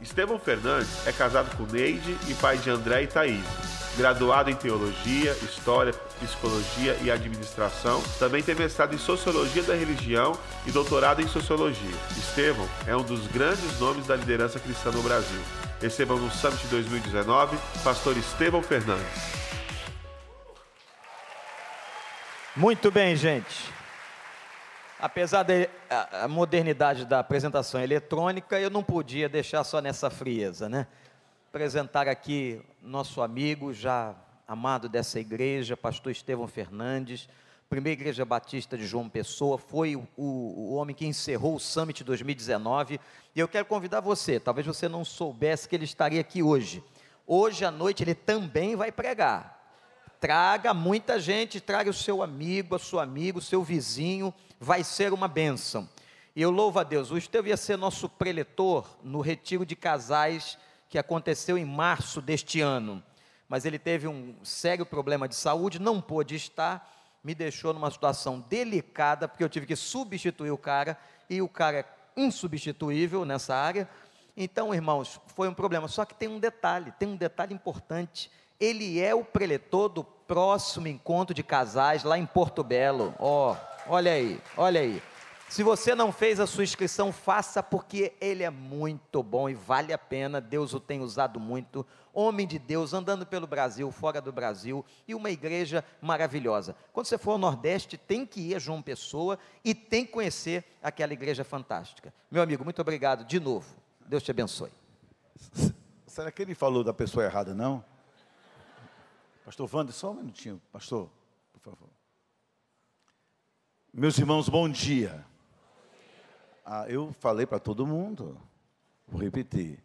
Estevão Fernandes é casado com Neide e pai de André e Thaís. Graduado em Teologia, História, Psicologia e Administração, também tem mestrado em Sociologia da Religião e doutorado em Sociologia. Estevão é um dos grandes nomes da liderança cristã no Brasil. Recebam no Summit 2019, pastor Estevão Fernandes. Muito bem, gente. Apesar da modernidade da apresentação eletrônica, eu não podia deixar só nessa frieza, né? Apresentar aqui nosso amigo, já amado dessa igreja, pastor Estevão Fernandes, primeira igreja batista de João Pessoa, foi o, o, homem que encerrou o Summit 2019, e eu quero convidar você, talvez você não soubesse que ele estaria aqui hoje. Hoje à noite ele também vai pregar. Traga muita gente, traga o seu amigo, a sua amiga, o seu vizinho, vai ser uma bênção. E eu louvo a Deus. O Estevão ia ser nosso preletor no retiro de casais que aconteceu em março deste ano. Mas ele teve um sério problema de saúde, não pôde estar, me deixou numa situação delicada, porque eu tive que substituir o cara, e o cara é insubstituível nessa área. Então, irmãos, foi um problema. Só que tem um detalhe, tem um detalhe importante. Ele é o preletor do próximo encontro de casais lá em Porto Belo. Ó, oh, olha aí, olha aí. Se você não fez a sua inscrição, faça porque ele é muito bom e vale a pena. Deus o tem usado muito. Homem de Deus, andando pelo Brasil, fora do Brasil, e uma igreja maravilhosa. Quando você for ao Nordeste, tem que ir a João Pessoa e tem que conhecer aquela igreja fantástica. Meu amigo, muito obrigado de novo. Deus te abençoe. Será que ele falou da pessoa errada, não? Pastor Wander, só um minutinho, pastor, por favor. Meus irmãos, bom dia. Ah, eu falei para todo mundo, vou repetir.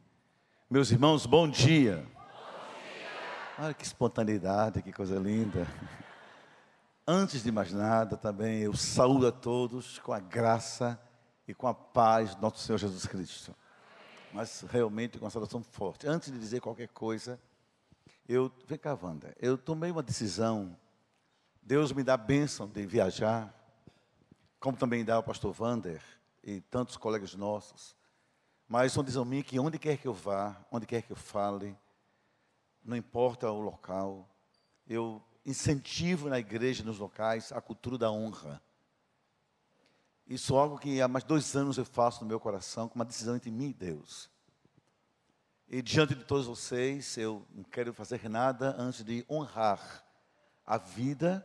Meus irmãos, bom dia. bom dia. Olha que espontaneidade, que coisa linda. Antes de mais nada, também eu saúdo a todos com a graça e com a paz do nosso Senhor Jesus Cristo. Mas realmente com uma saudação forte. Antes de dizer qualquer coisa, eu, vem cá, Wanda, eu tomei uma decisão, Deus me dá a bênção de viajar, como também dá o pastor Wander e tantos colegas nossos, mas uma decisão minha que onde quer que eu vá, onde quer que eu fale, não importa o local, eu incentivo na igreja, nos locais, a cultura da honra. Isso é algo que há mais dois anos eu faço no meu coração, com uma decisão entre mim e Deus. E diante de todos vocês, eu não quero fazer nada antes de honrar a vida,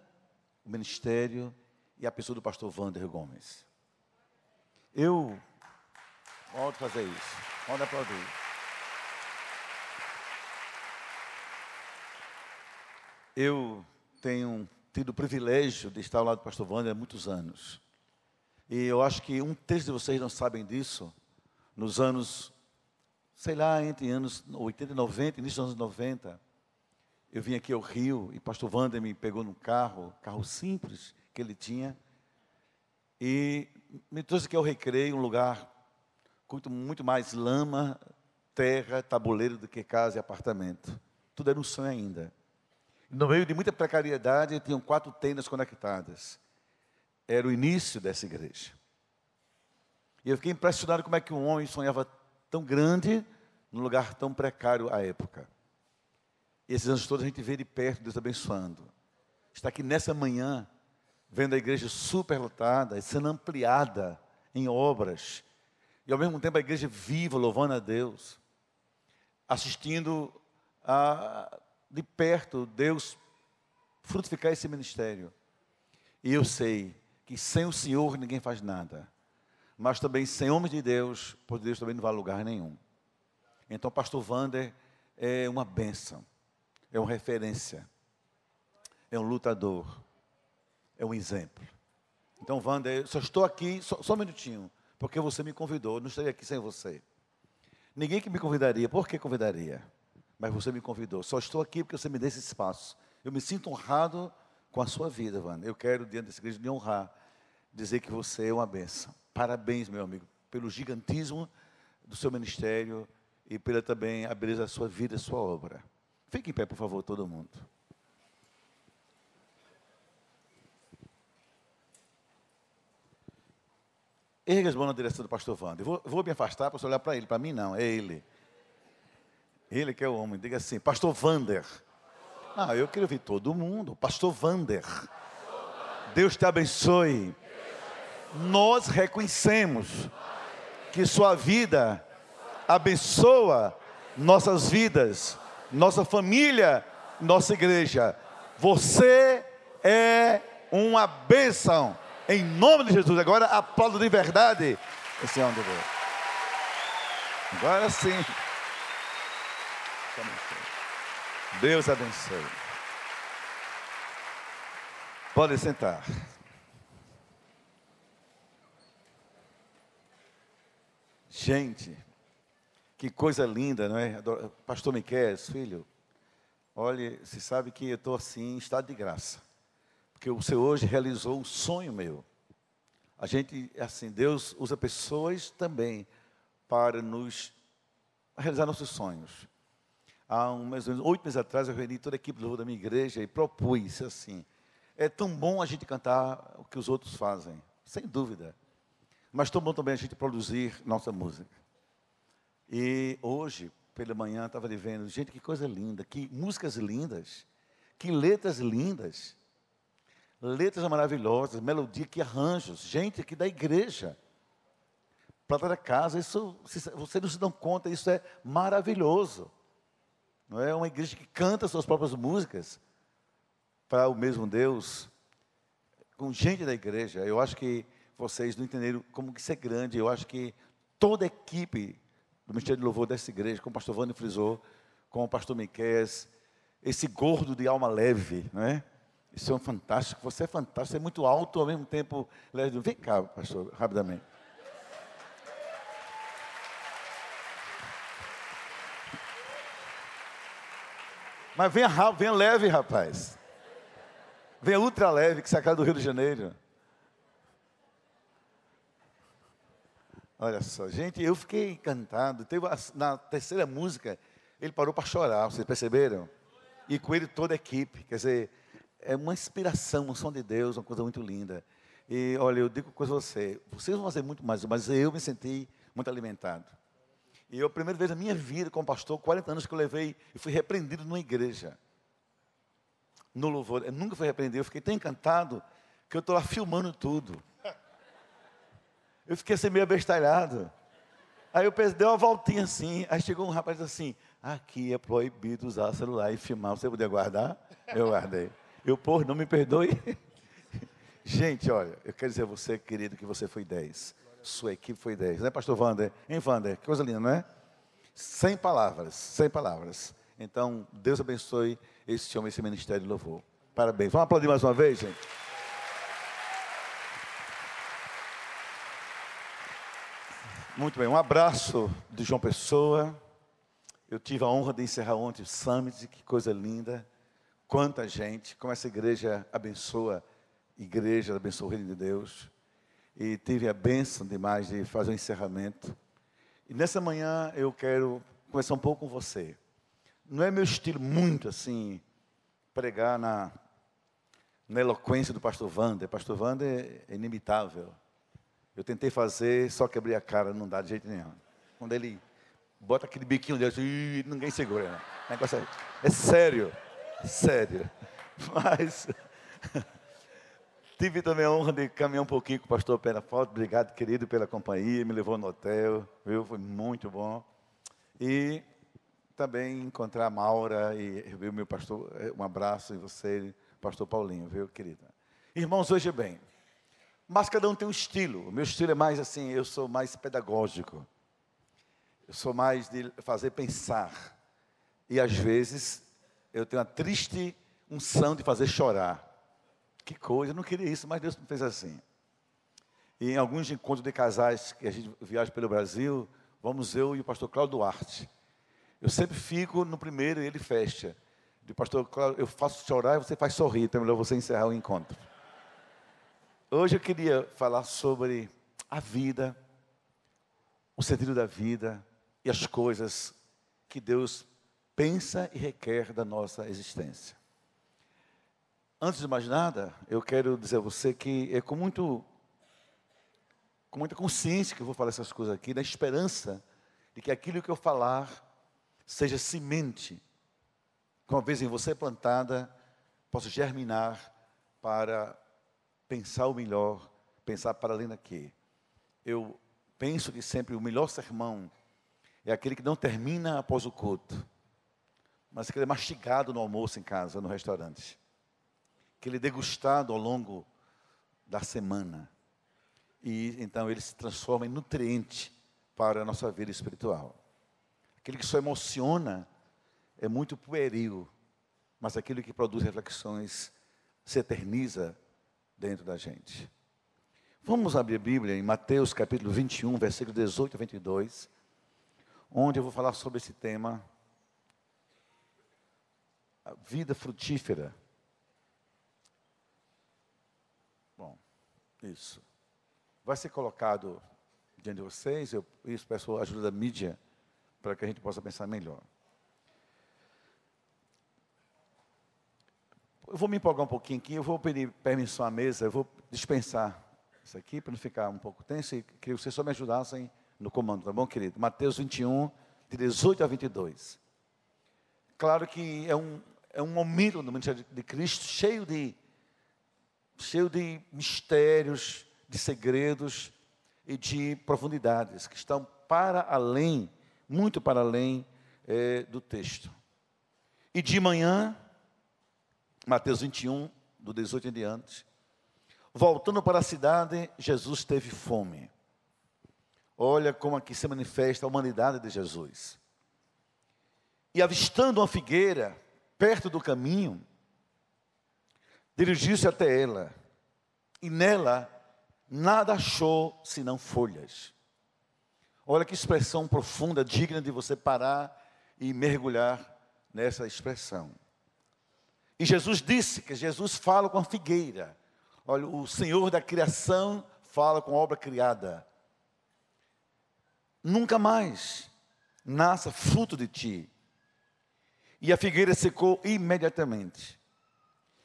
o ministério e a pessoa do pastor Wander Gomes. Eu volto fazer isso. Pode aplaudir. Eu tenho tido o privilégio de estar ao lado do pastor Wander há muitos anos. E eu acho que um terço de vocês não sabem disso. Nos anos sei lá, entre anos 80 e 90, início dos anos 90, eu vim aqui ao Rio e pastor Wander me pegou num carro, carro simples que ele tinha, e me trouxe aqui ao Recreio, um lugar com muito mais lama, terra, tabuleiro do que casa e apartamento. Tudo era um sonho ainda. No meio de muita precariedade, tinham quatro tendas conectadas. Era o início dessa igreja. E eu fiquei impressionado como é que um homem sonhava tão grande, num lugar tão precário à época. E esses anos todos a gente vê de perto Deus abençoando. Está aqui nessa manhã, vendo a igreja superlotada sendo ampliada em obras. E ao mesmo tempo a igreja viva, louvando a Deus. Assistindo a, de perto Deus frutificar esse ministério. E eu sei que sem o Senhor ninguém faz nada mas também sem homens de Deus, por Deus também não vai a lugar nenhum. Então, pastor Vander é uma bênção, é uma referência, é um lutador, é um exemplo. Então, Vander, eu só estou aqui, só, só um minutinho, porque você me convidou, não estaria aqui sem você. Ninguém que me convidaria, por que convidaria? Mas você me convidou, só estou aqui porque você me deu esse espaço. Eu me sinto honrado com a sua vida, Vander. Eu quero, diante dessa igreja, me honrar, dizer que você é uma bênção. Parabéns, meu amigo, pelo gigantismo do seu ministério e pela também a beleza da sua vida, da sua obra. Fique em pé, por favor, todo mundo. Erga as mãos na direção do pastor Wander. Vou, vou me afastar para você olhar para ele. Para mim, não, é ele. Ele que é o homem, diga assim, Pastor Vander. Ah, eu queria ouvir todo mundo. Pastor Vander. Deus te abençoe. Nós reconhecemos que sua vida abençoa nossas vidas, nossa família, nossa igreja. Você é uma bênção. Em nome de Jesus. Agora aplaudo de verdade esse homem de Deus. Agora sim. Deus abençoe. Pode sentar. Gente, que coisa linda, não é? Pastor Miquel, filho, olha, você sabe que eu estou assim em estado de graça. Porque o Senhor hoje realizou um sonho meu. A gente, assim, Deus usa pessoas também para nos realizar nossos sonhos. Há um, mais ou menos oito meses atrás, eu reuni toda a equipe do da minha igreja e propus assim: é tão bom a gente cantar o que os outros fazem, sem dúvida. Mas tão bom também a gente produzir nossa música. E hoje, pela manhã, estava vendo, gente, que coisa linda, que músicas lindas, que letras lindas letras maravilhosas, melodia, que arranjos, gente aqui da igreja, para da casa, isso, vocês não se dão conta, isso é maravilhoso. Não é uma igreja que canta suas próprias músicas para o mesmo Deus, com gente da igreja. Eu acho que vocês não entenderam como isso é grande. Eu acho que toda a equipe do Ministério de Louvor dessa igreja, com o pastor Vânia frisou, com o pastor Miquel, esse gordo de alma leve, não é? Isso é um fantástico, você é fantástico, você é muito alto ao mesmo tempo. Vem cá, pastor, rapidamente. Mas rápido, venha leve, rapaz. Venha ultra leve, que sacada do Rio de Janeiro. Olha só, gente, eu fiquei encantado. Teve na terceira música, ele parou para chorar, vocês perceberam? E com ele toda a equipe. Quer dizer, é uma inspiração, uma som de Deus, uma coisa muito linda. E olha, eu digo com você, vocês vão fazer muito mais, mas eu me senti muito alimentado. E eu, a primeira vez na minha vida como pastor, 40 anos que eu levei, e fui repreendido numa igreja. No louvor, eu nunca fui repreendido, eu fiquei tão encantado que eu estou lá filmando tudo. Eu fiquei assim meio abestalhado. Aí eu deu uma voltinha assim, aí chegou um rapaz assim, aqui é proibido usar celular e filmar, você podia guardar? Eu guardei. Eu, por não me perdoe. Gente, olha, eu quero dizer a você, querido, que você foi 10. Sua equipe foi 10. Né, pastor Wander? Hein, Wander? Que coisa linda, não é? Sem palavras, sem palavras. Então, Deus abençoe esse homem, esse ministério de louvor. Parabéns. Vamos aplaudir mais uma vez, gente? Muito bem, um abraço de João Pessoa. Eu tive a honra de encerrar ontem o Summit, que coisa linda. Quanta gente, como essa igreja abençoa, igreja abençoa o reino de Deus. E tive a bênção demais de fazer o um encerramento. E nessa manhã eu quero conversar um pouco com você. Não é meu estilo muito assim, pregar na, na eloquência do pastor Wander. Pastor Wander é inimitável. Eu tentei fazer, só que abri a cara, não dá de jeito nenhum. Quando ele bota aquele biquinho dele, ninguém segura. Né? Negócio é, é sério. Sério. Mas tive também a honra de caminhar um pouquinho com o pastor Penafoto. Obrigado, querido, pela companhia. Me levou no hotel, viu? Foi muito bom. E também encontrar a Maura e viu meu pastor, um abraço em você, pastor Paulinho, viu, querida? Irmãos, hoje bem, mas cada um tem um estilo. O meu estilo é mais assim, eu sou mais pedagógico. Eu sou mais de fazer pensar. E às vezes eu tenho uma triste unção de fazer chorar. Que coisa, eu não queria isso, mas Deus me fez assim. E em alguns encontros de casais que a gente viaja pelo Brasil, vamos eu e o pastor Cláudio Duarte. Eu sempre fico no primeiro e ele fecha. De pastor Cláudio, eu faço chorar e você faz sorrir, então é melhor você encerrar o encontro. Hoje eu queria falar sobre a vida, o sentido da vida e as coisas que Deus pensa e requer da nossa existência. Antes de mais nada, eu quero dizer a você que é com, muito, com muita consciência que eu vou falar essas coisas aqui, na esperança de que aquilo que eu falar seja semente, que uma vez em você plantada, possa germinar para pensar o melhor, pensar para além daqui. Eu penso que sempre o melhor sermão é aquele que não termina após o culto, mas aquele é mastigado no almoço em casa, no restaurante. Aquele degustado ao longo da semana. E então ele se transforma em nutriente para a nossa vida espiritual. Aquele que só emociona é muito pueril, mas aquele que produz reflexões se eterniza dentro da gente. Vamos abrir a Bíblia em Mateus capítulo 21, versículo 18 a 22, onde eu vou falar sobre esse tema, vida frutífera. Bom, isso. Vai ser colocado diante de vocês, eu isso, peço a ajuda da mídia para que a gente possa pensar melhor. Eu vou me empolgar um pouquinho aqui, eu vou pedir permissão à mesa, eu vou dispensar isso aqui para não ficar um pouco tenso e queria que vocês só me ajudassem no comando, tá bom, querido? Mateus 21, de 18 a 22. Claro que é um, é um momento no ministério de Cristo cheio de, cheio de mistérios, de segredos e de profundidades que estão para além, muito para além é, do texto. E de manhã, Mateus 21, do 18 em diante. Voltando para a cidade, Jesus teve fome. Olha como aqui se manifesta a humanidade de Jesus. E avistando uma figueira perto do caminho, dirigiu-se até ela, e nela nada achou senão folhas. Olha que expressão profunda, digna de você parar e mergulhar nessa expressão. E Jesus disse que Jesus fala com a figueira. Olha, o Senhor da criação fala com a obra criada. Nunca mais nasça fruto de ti. E a figueira secou imediatamente.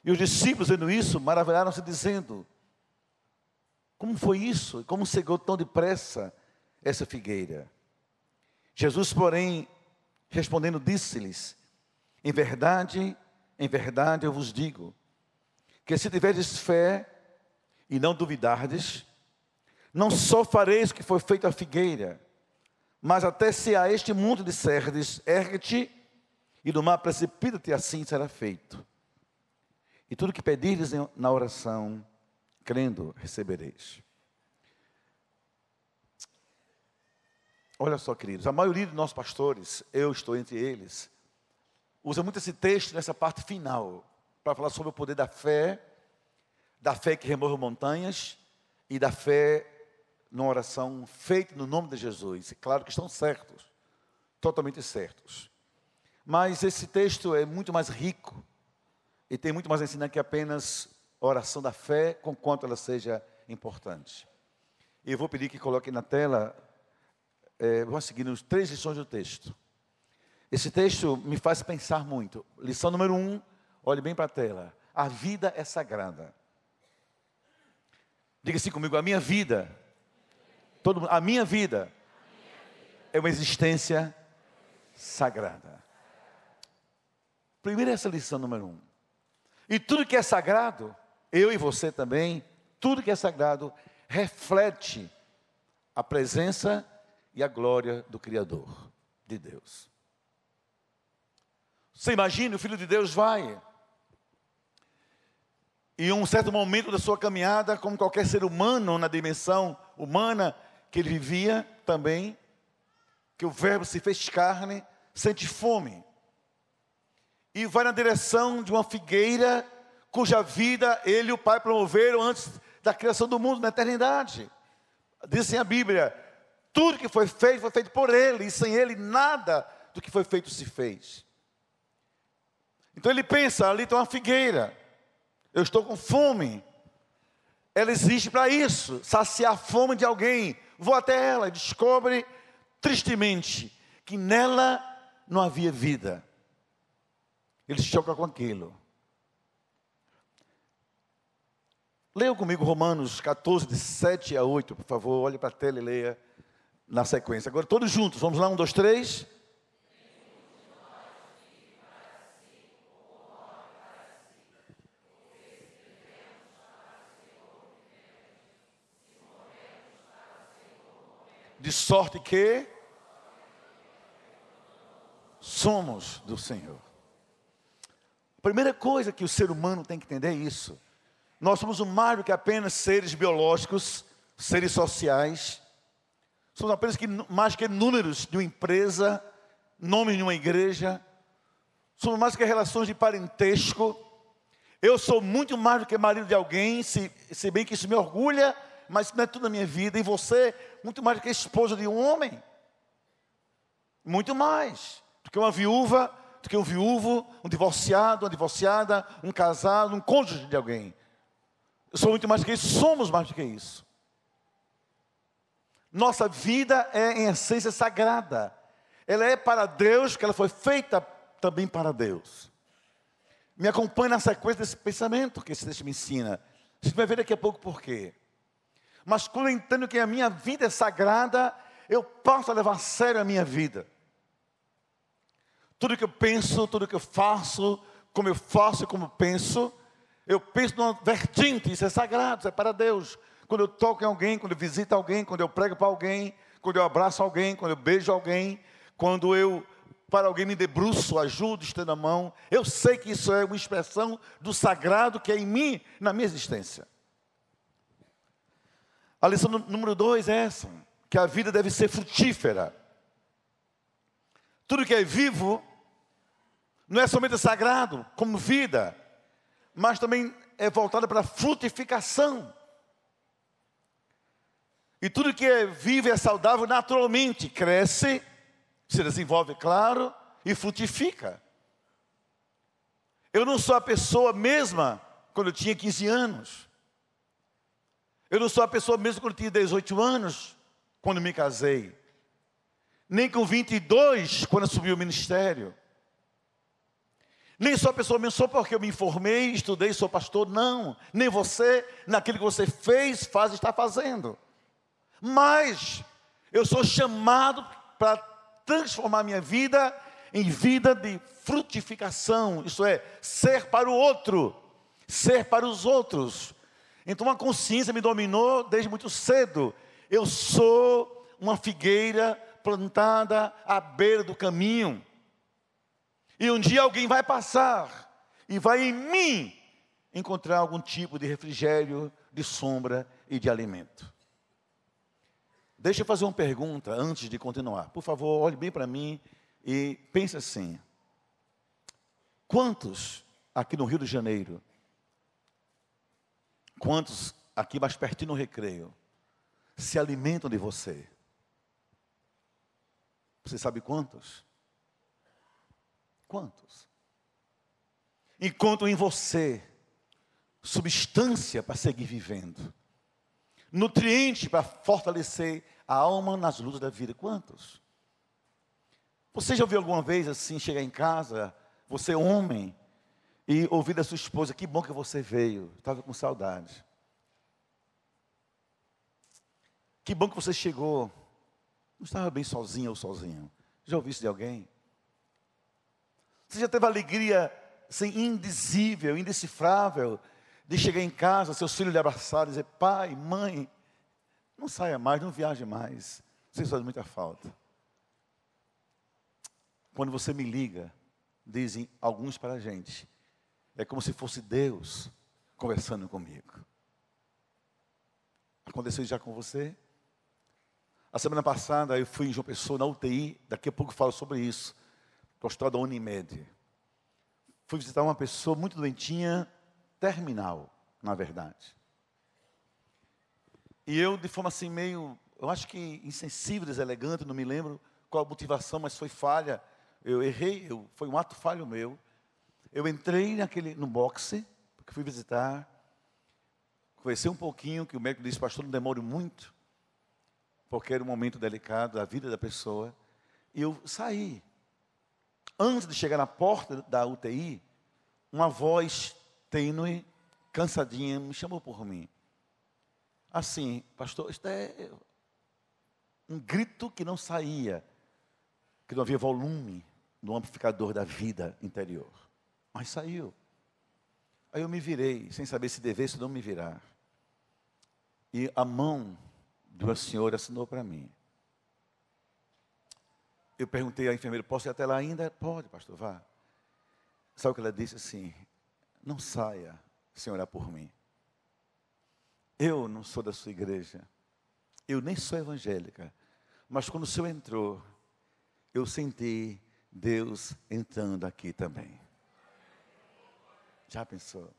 E os discípulos, vendo isso, maravilharam-se, dizendo: Como foi isso? Como secou tão depressa essa figueira? Jesus, porém, respondendo, disse-lhes: Em verdade, em verdade eu vos digo, que se tiverdes fé e não duvidardes, não só fareis o que foi feito à figueira, mas até se a este mundo disserdes, ergue-te, e do mar precipita-te, assim será feito. E tudo que pedirdes na oração, crendo, recebereis. Olha só, queridos, a maioria dos nossos pastores, eu estou entre eles, usa muito esse texto nessa parte final, para falar sobre o poder da fé, da fé que remove montanhas e da fé numa oração feita no nome de Jesus. E claro que estão certos, totalmente certos. Mas esse texto é muito mais rico e tem muito mais a ensinar que apenas a oração da fé, com quanto ela seja importante. E eu vou pedir que coloquem na tela, é, vamos seguir os três lições do texto. Esse texto me faz pensar muito. Lição número um, olhe bem para a tela. A vida é sagrada. Diga assim comigo, a minha vida, todo, a minha vida é uma existência sagrada. Primeiro essa lição número um. E tudo que é sagrado, eu e você também, tudo que é sagrado reflete a presença e a glória do Criador, de Deus. Você imagina, o Filho de Deus vai. E em um certo momento da sua caminhada, como qualquer ser humano na dimensão humana que ele vivia também, que o Verbo se fez carne, sente fome. E vai na direção de uma figueira cuja vida ele e o Pai promoveram antes da criação do mundo, na eternidade. Diz assim a Bíblia: tudo que foi feito foi feito por ele, e sem ele nada do que foi feito se fez. Então ele pensa: ali tem uma figueira, eu estou com fome. Ela existe para isso, saciar a fome de alguém. Vou até ela e descobre, tristemente, que nela não havia vida. Ele choca com aquilo. Leiam comigo Romanos 14, de 7 a 8, por favor. Olhe para a tela e leia na sequência. Agora, todos juntos, vamos lá, um, dois, três. De sorte que somos do Senhor. Primeira coisa que o ser humano tem que entender é isso. Nós somos mais do que apenas seres biológicos, seres sociais. Somos apenas que, mais que números de uma empresa, nomes de uma igreja. Somos mais que relações de parentesco. Eu sou muito mais do que marido de alguém, se, se bem que isso me orgulha, mas não é tudo na minha vida. E você, muito mais do que esposa de um homem. Muito mais do que uma viúva, do que um viúvo, um divorciado, uma divorciada, um casado, um cônjuge de alguém. Eu sou muito mais do que isso, somos mais do que isso. Nossa vida é em essência sagrada. Ela é para Deus, porque ela foi feita também para Deus. Me acompanhe na sequência desse pensamento que esse texto me ensina. Você vai ver daqui a pouco por quê. Mas quando eu entendo que a minha vida é sagrada, eu passo a levar a sério a minha vida. Tudo que eu penso, tudo que eu faço, como eu faço e como penso, eu penso numa vertente, isso é sagrado, isso é para Deus. Quando eu toco em alguém, quando eu visito alguém, quando eu prego para alguém, quando eu abraço alguém, quando eu beijo alguém, quando eu para alguém me debruço, ajudo, estendo a mão, eu sei que isso é uma expressão do sagrado que é em mim, na minha existência. A lição número dois é essa, que a vida deve ser frutífera. Tudo que é vivo não é somente sagrado, como vida, mas também é voltada para a frutificação. E tudo que é vivo e é saudável naturalmente cresce, se desenvolve, claro, e frutifica. Eu não sou a pessoa mesma quando eu tinha 15 anos. Eu não sou a pessoa mesma quando eu tinha 18 anos, quando me casei. Nem com 22, quando assumi o ministério. Nem sou a pessoa só porque eu me informei, estudei, sou pastor, não. Nem você, naquilo que você fez, faz, está fazendo. Mas eu sou chamado para transformar minha vida em vida de frutificação, isso é, ser para o outro, ser para os outros. Então a consciência me dominou desde muito cedo. Eu sou uma figueira plantada à beira do caminho. E um dia alguém vai passar e vai em mim encontrar algum tipo de refrigério, de sombra e de alimento. Deixa eu fazer uma pergunta antes de continuar. Por favor, olhe bem para mim e pense assim: quantos aqui no Rio de Janeiro, quantos aqui mais pertinho no recreio, se alimentam de você? Você sabe quantos? Quantos? Encontram em você substância para seguir vivendo nutriente para fortalecer a alma nas lutas da vida. Quantos? Você já ouviu alguma vez assim, chegar em casa, você homem, e ouvir da sua esposa, que bom que você veio, estava com saudade. Que bom que você chegou. Não estava bem sozinho ou sozinho. Já ouviu isso de alguém? Você já teve alegria assim, indizível, indecifrável, de chegar em casa, seus filhos lhe abraçarem e dizer, pai, mãe, não saia mais, não viaje mais. Vocês fazem muita falta. Quando você me liga, dizem alguns para a gente, é como se fosse Deus conversando comigo. Aconteceu já com você? A semana passada eu fui em João Pessoa na UTI, daqui a pouco falo sobre isso, no hospital da Unimed. Fui visitar uma pessoa muito doentinha, terminal, na verdade. E eu, de forma assim, meio, eu acho que insensível, deselegante, não me lembro qual a motivação, mas foi falha. Eu errei, eu, foi um ato falho meu. Eu entrei naquele, no boxe, porque fui visitar, conheci um pouquinho, que o médico disse, pastor, não demore muito, porque era um momento delicado da vida da pessoa. E eu saí. Antes de chegar na porta da UTI, uma voz tênue, cansadinha, me chamou por mim. Assim, pastor, isto é um grito que não saía, que não havia volume no amplificador da vida interior. Mas saiu. Aí eu me virei, sem saber se devesse ou não me virar. E a mão do Senhor assinou para mim. Eu perguntei à enfermeira, posso ir até lá ainda? Pode, pastor, vá. Sabe o que ela disse assim? Não saia sem orar por mim. Eu não sou da sua igreja. Eu nem sou evangélica. Mas quando o senhor entrou, eu senti Deus entrando aqui também. Já pensou?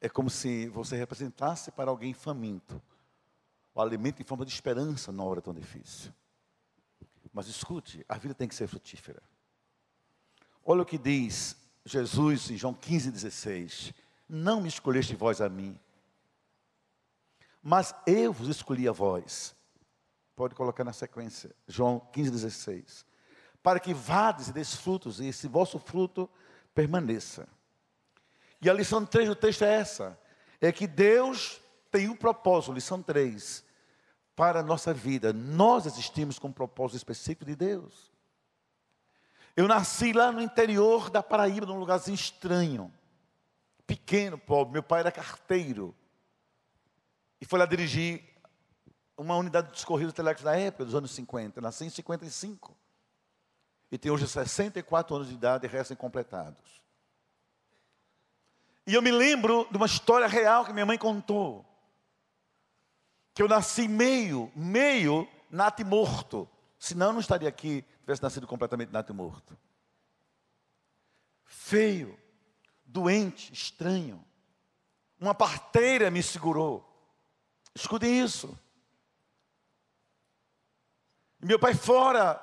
É como se você representasse para alguém faminto o alimento em forma de esperança na hora tão difícil. Mas escute, a vida tem que ser frutífera. Olha o que diz Jesus em João 15, 16: Não me escolheste vós a mim, mas eu vos escolhi a vós. Pode colocar na sequência, João 15, 16. Para que vades e des frutos, e esse vosso fruto permaneça. E a lição 3 do texto é essa: é que Deus tem um propósito, lição 3, para a nossa vida. Nós existimos com um propósito específico de Deus. Eu nasci lá no interior da Paraíba, num lugarzinho estranho, pequeno, pobre. Meu pai era carteiro e foi lá dirigir uma unidade de Correios Telecos da época, dos anos 50. nasci em 55 e tenho hoje 64 anos de idade recém-completados. E eu me lembro de uma história real que minha mãe contou. Que eu nasci meio, meio nato morto. Senão eu não estaria aqui, tivesse nascido completamente nato morto. Feio, doente, estranho. Uma parteira me segurou. Escutem isso. Meu pai fora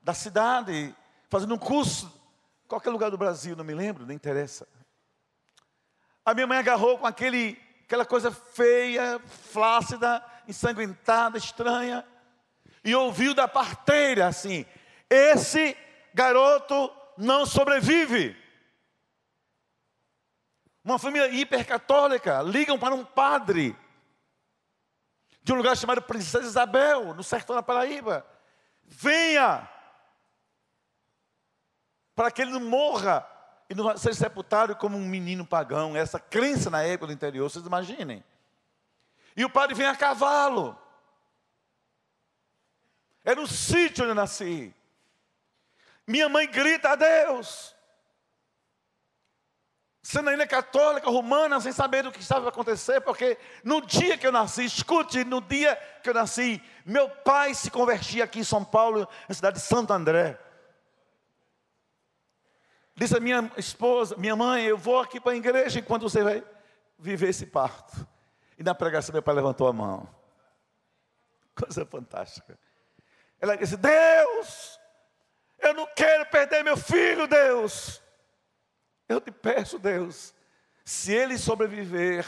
da cidade, fazendo um curso, qualquer lugar do Brasil, não me lembro, não interessa. A minha mãe agarrou com aquele, aquela coisa feia, flácida, ensanguentada, estranha, e ouviu da parteira assim: esse garoto não sobrevive. Uma família hipercatólica ligam para um padre de um lugar chamado Princesa Isabel, no sertão da Paraíba. Venha para que ele não morra e ser sepultado como um menino pagão, essa crença na época do interior, vocês imaginem. E o padre vem a cavalo. Era um sítio onde eu nasci. Minha mãe grita a Deus. Sendo ainda católica, romana, sem saber o que estava a acontecer, porque no dia que eu nasci, escute, no dia que eu nasci, meu pai se convertia aqui em São Paulo, na cidade de Santo André. Disse a minha esposa, minha mãe, eu vou aqui para a igreja enquanto você vai viver esse parto. E na pregação meu pai levantou a mão. Coisa fantástica. Ela disse: Deus, eu não quero perder meu filho, Deus. Eu te peço, Deus, se ele sobreviver,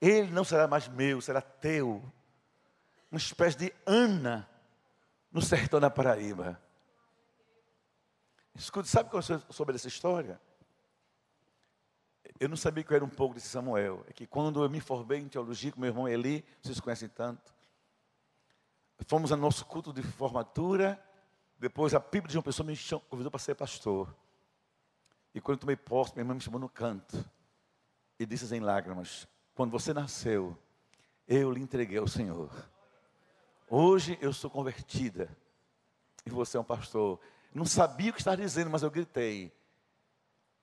ele não será mais meu, será teu. Uma espécie de Ana no sertão da Paraíba. Escute, sabe sobre essa história? Eu não sabia que eu era um pouco desse Samuel. É que quando eu me formei em teologia com meu irmão Eli, vocês conhecem tanto, fomos ao nosso culto de formatura. Depois a Bíblia de uma pessoa me convidou para ser pastor. E quando eu tomei posse, minha irmã me chamou no canto e disse em lágrimas: Quando você nasceu, eu lhe entreguei ao Senhor. Hoje eu sou convertida e você é um pastor. Não sabia o que estava dizendo, mas eu gritei: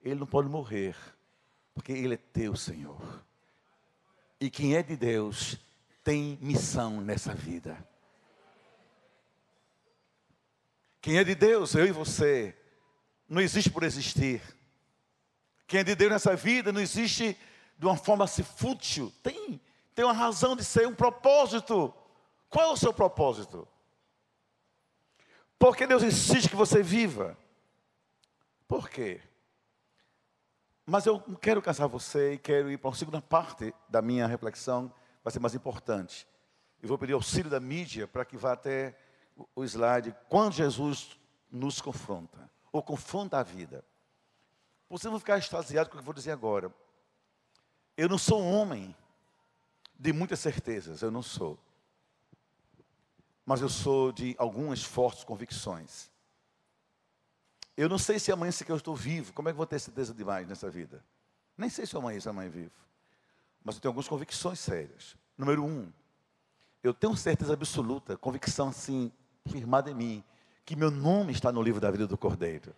Ele não pode morrer, porque Ele é teu, Senhor. E quem é de Deus tem missão nessa vida. Quem é de Deus, eu e você, não existe por existir. Quem é de Deus nessa vida não existe de uma forma assim fútil. Tem, tem uma razão de ser, um propósito. Qual é o seu propósito? Porque Deus insiste que você viva. Por quê? Mas eu não quero cansar você e quero ir para uma segunda parte da minha reflexão, vai ser mais importante. E vou pedir auxílio da mídia para que vá até o slide. Quando Jesus nos confronta, ou confronta a vida. Vocês vão ficar extasiados com o que eu vou dizer agora. Eu não sou um homem de muitas certezas, eu não sou mas eu sou de algumas fortes convicções. Eu não sei se amanhã se eu estou vivo, como é que vou ter certeza demais nessa vida? Nem sei se amanhã se amanhã é vivo. Mas eu tenho algumas convicções sérias. Número um, eu tenho certeza absoluta, convicção assim, firmado em mim, que meu nome está no livro da vida do Cordeiro.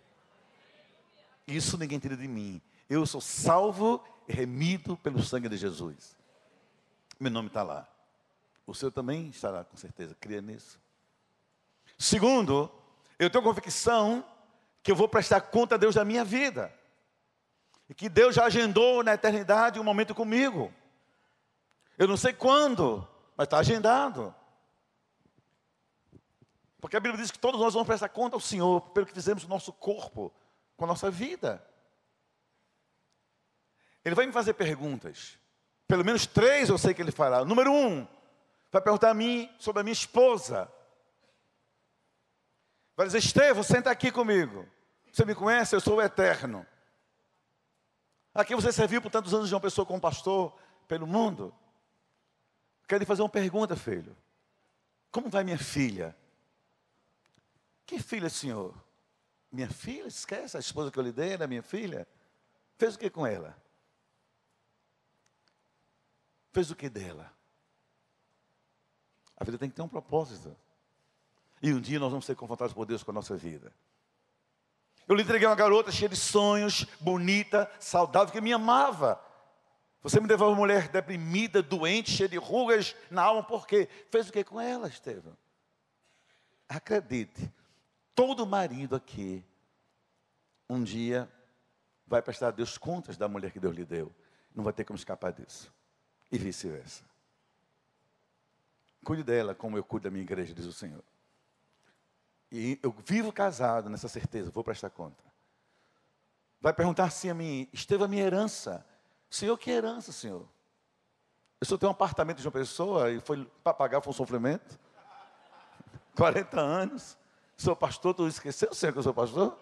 Isso ninguém tira de mim. Eu sou salvo e remido pelo sangue de Jesus. Meu nome está lá. O seu também estará, com certeza. Cria nisso. Segundo, eu tenho convicção que eu vou prestar conta a Deus da minha vida. E que Deus já agendou na eternidade um momento comigo. Eu não sei quando, mas está agendado. Porque a Bíblia diz que todos nós vamos prestar conta ao Senhor pelo que fizemos no nosso corpo, com a nossa vida. Ele vai me fazer perguntas. Pelo menos três eu sei que ele fará. Número um, vai perguntar a mim sobre a minha esposa. Vai dizer, Estevão, senta aqui comigo. Você me conhece? Eu sou o eterno. Aqui você serviu por tantos anos de uma pessoa como pastor pelo mundo. Quero lhe fazer uma pergunta, filho. Como vai minha filha? Que filha, senhor? Minha filha? Esquece a esposa que eu lhe dei, era minha filha? Fez o que com ela? Fez o que dela? A vida tem que ter um propósito. E um dia nós vamos ser confrontados por Deus com a nossa vida. Eu lhe entreguei uma garota cheia de sonhos, bonita, saudável, que me amava. Você me devolve uma mulher deprimida, doente, cheia de rugas na alma, por quê? Fez o que com ela, Estevam? Acredite, todo marido aqui, um dia, vai prestar a Deus contas da mulher que Deus lhe deu. Não vai ter como escapar disso. E vice-versa. Cuide dela como eu cuido da minha igreja, diz o Senhor. E eu vivo casado nessa certeza, vou prestar conta. Vai perguntar assim a mim, Esteva, minha herança. Senhor, que herança, Senhor? Eu só tenho um apartamento de uma pessoa e foi para pagar foi um sofrimento. 40 anos. Sou pastor, tu esqueceu, Senhor, que eu sou pastor?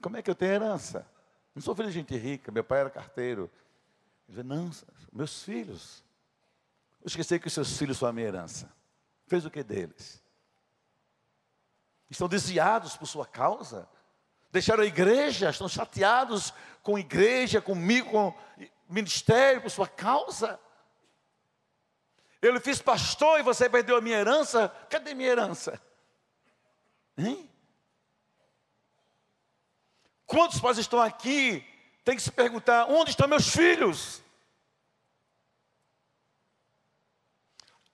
Como é que eu tenho herança? Não sou filho de gente rica, meu pai era carteiro. Ele disse, não, meus filhos. Eu esqueci que seus filhos são a minha herança. Fez o que deles? estão desviados por sua causa, deixaram a igreja, estão chateados com a igreja, comigo, com o ministério, por sua causa. Eu lhe fiz pastor e você perdeu a minha herança, cadê minha herança? Hein? Quantos pais estão aqui? Tem que se perguntar: onde estão meus filhos?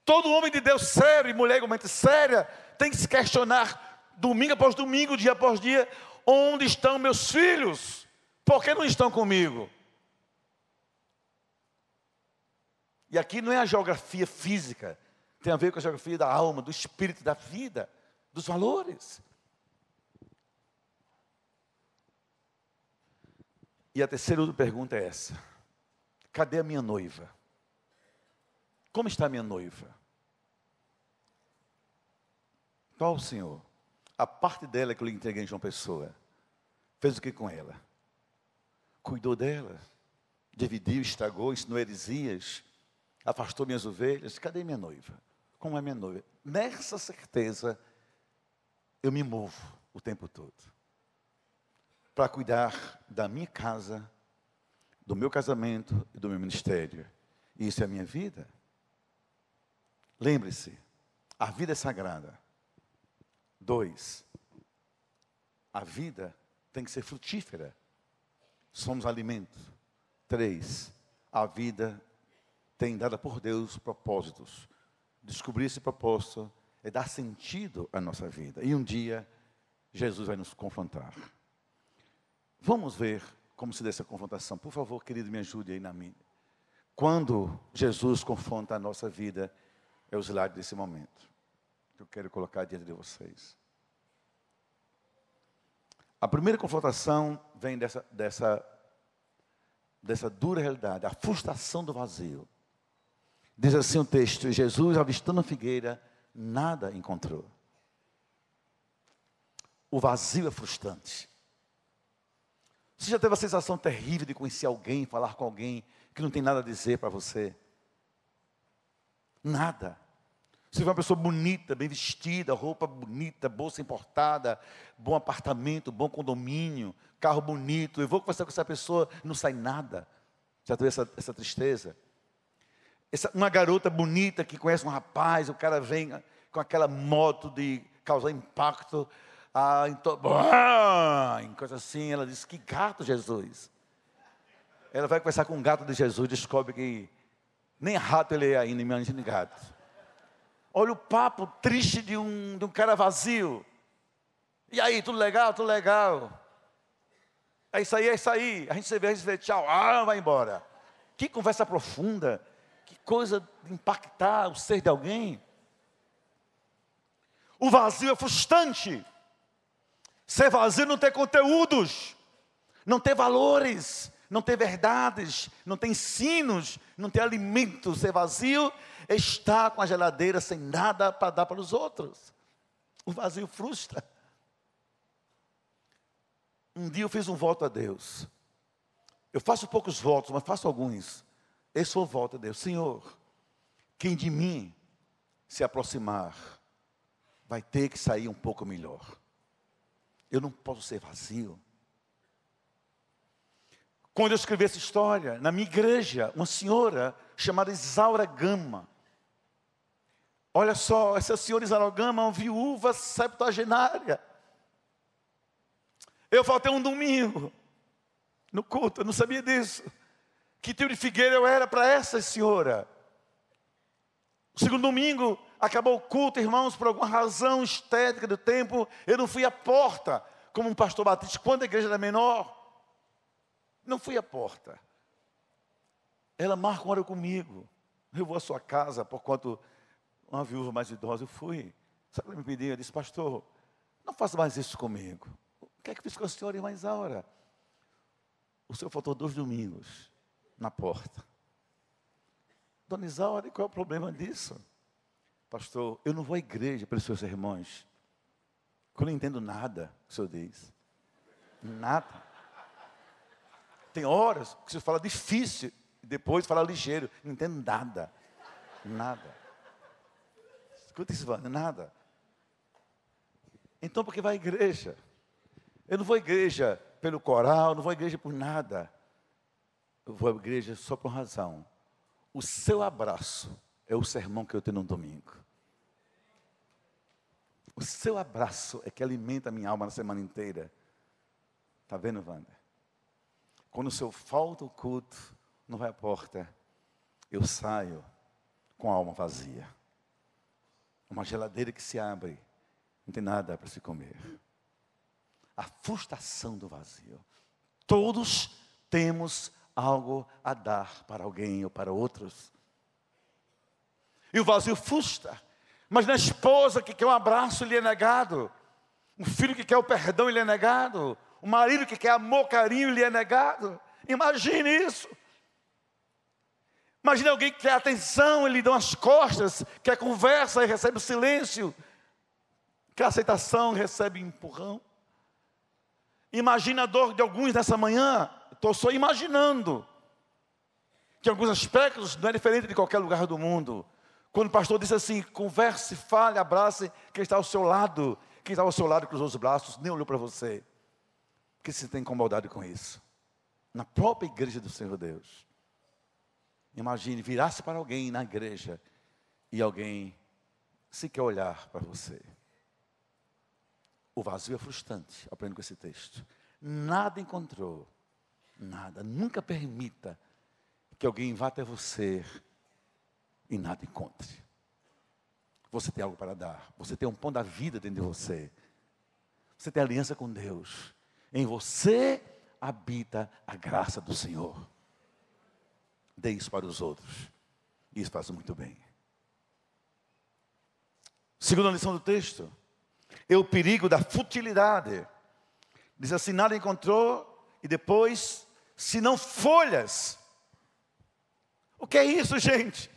Todo homem de Deus sério e mulher igualmente séria tem que se questionar domingo após domingo, dia após dia, onde estão meus filhos? Por que não estão comigo? E aqui não é a geografia física, tem a ver com a geografia da alma, do espírito, da vida, dos valores. E a terceira pergunta é essa: cadê a minha noiva? Como está a minha noiva? Qual o Senhor? A parte dela que eu lhe entreguei em João Pessoa, fez o que com ela? Cuidou dela, dividiu, estragou, ensinou heresias, afastou minhas ovelhas. Cadê minha noiva? Como é minha noiva? Nessa certeza, eu me movo o tempo todo para cuidar da minha casa, do meu casamento e do meu ministério. E isso é a minha vida. Lembre-se, a vida é sagrada. Dois, a vida tem que ser frutífera. Somos alimento. Três, a vida tem dada por Deus propósitos. Descobrir esse propósito é dar sentido à nossa vida. E um dia, Jesus vai nos confrontar. Vamos ver como se dá essa confrontação. Por favor, querido, me ajude aí na minha. Quando Jesus confronta a nossa vida, é o slide desse momento que eu quero colocar diante de vocês. A primeira confrontação vem dessa, dessa, dessa dura realidade, a frustração do vazio. Diz assim o texto: Jesus, avistando a figueira, nada encontrou. O vazio é frustrante. Você já teve a sensação terrível de conhecer alguém, falar com alguém que não tem nada a dizer para você? Nada. Você vê uma pessoa bonita, bem vestida, roupa bonita, bolsa importada, bom apartamento, bom condomínio, carro bonito. Eu vou conversar com essa pessoa, não sai nada. Já teve essa, essa tristeza? Essa, uma garota bonita que conhece um rapaz, o cara vem com aquela moto de causar impacto, ah, então, ah, em coisa assim. Ela disse: Que gato, Jesus. Ela vai conversar com o gato de Jesus, descobre que nem rato ele é ainda, imagina gato. Olha o papo triste de um, de um cara vazio. E aí, tudo legal? Tudo legal. É isso aí, é isso aí. A gente se vê, a gente se vê, tchau. Ah, vai embora. Que conversa profunda. Que coisa de impactar o ser de alguém. O vazio é frustrante. Ser vazio não ter conteúdos, não ter valores, não ter verdades, não ter ensinos, não ter alimento. Ser vazio estar com a geladeira sem nada para dar para os outros. O vazio frustra. Um dia eu fiz um voto a Deus. Eu faço poucos votos, mas faço alguns. Esse foi o voto a Deus. Senhor, quem de mim se aproximar, vai ter que sair um pouco melhor. Eu não posso ser vazio. Quando eu escrevi essa história, na minha igreja, uma senhora chamada Isaura Gama. Olha só, essa senhora Isaura Gama é uma viúva septuagenária. Eu faltei um domingo no culto, eu não sabia disso. Que tipo de figueira eu era para essa senhora. O segundo domingo, acabou o culto, irmãos, por alguma razão estética do tempo, eu não fui à porta, como um pastor batista, quando a igreja era menor. Não fui à porta. Ela marca uma hora comigo. Eu vou à sua casa, por quanto uma viúva mais idosa, eu fui. Sabe o que me pediu? Eu disse, pastor, não faça mais isso comigo. O que é que fiz com a senhora, irmã Isaura? O senhor faltou dois domingos na porta. Dona Isaura, qual é o problema disso? Pastor, eu não vou à igreja pelos seus sermões. Eu não entendo nada que o senhor diz. Nada. Tem horas que você fala difícil, depois fala ligeiro. Não entendo nada. Nada. Escuta isso, Vânia, nada. Então, por que vai à igreja? Eu não vou à igreja pelo coral, não vou à igreja por nada. Eu vou à igreja só por razão. O seu abraço é o sermão que eu tenho no domingo. O seu abraço é que alimenta a minha alma na semana inteira. Está vendo, Wanda? Quando o seu falta o culto, não vai à porta, eu saio com a alma vazia. Uma geladeira que se abre, não tem nada para se comer. A frustração do vazio. Todos temos algo a dar para alguém ou para outros. E o vazio frustra. Mas na esposa que quer um abraço, lhe é negado. Um filho que quer o perdão, lhe é negado. O marido que quer amor, carinho, lhe é negado. Imagine isso. Imagine alguém que quer atenção, ele dá as costas, quer conversa e recebe o silêncio. Quer aceitação, recebe empurrão. Imagina a dor de alguns nessa manhã. Estou só imaginando. Que em alguns aspectos não é diferente de qualquer lugar do mundo. Quando o pastor disse assim: converse, fale, abrace, quem está ao seu lado. Quem está ao seu lado cruzou os braços, nem olhou para você. Porque você tem incomodado com isso. Na própria igreja do Senhor Deus. Imagine, virasse para alguém na igreja e alguém sequer olhar para você. O vazio é frustrante, aprendo com esse texto. Nada encontrou, nada. Nunca permita que alguém vá até você e nada encontre. Você tem algo para dar. Você tem um pão da vida dentro de você. Você tem aliança com Deus. Em você habita a graça do Senhor. Dê isso para os outros. Isso faz muito bem. Segunda lição do texto. É o perigo da futilidade. Diz assim: nada encontrou, e depois, se não folhas. O que é isso, gente?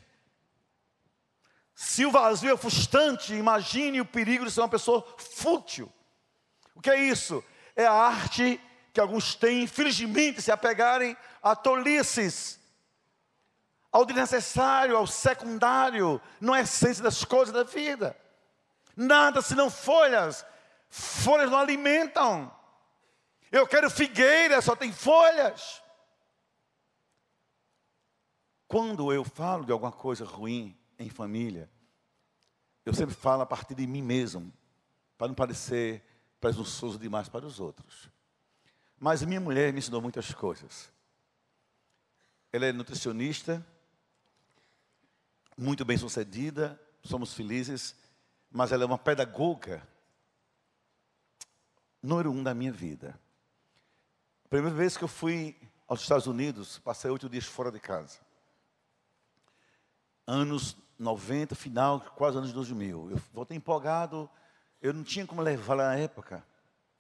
Se o vazio é frustrante, imagine o perigo de ser uma pessoa fútil. O que é isso? É a arte que alguns têm, infelizmente, se apegarem a tolices, ao desnecessário, ao secundário, não é a essência das coisas da vida. Nada senão folhas. Folhas não alimentam. Eu quero figueira, só tem folhas. Quando eu falo de alguma coisa ruim, em família, eu sempre falo a partir de mim mesmo. para não parecer presunçoso demais para os outros. Mas minha mulher me ensinou muitas coisas. Ela é nutricionista, muito bem sucedida, somos felizes, mas ela é uma pedagoga número um da minha vida. Primeira vez que eu fui aos Estados Unidos, passei oito dias fora de casa. Anos 90, final, quase anos 2000. Eu voltei empolgado, eu não tinha como levar lá na época,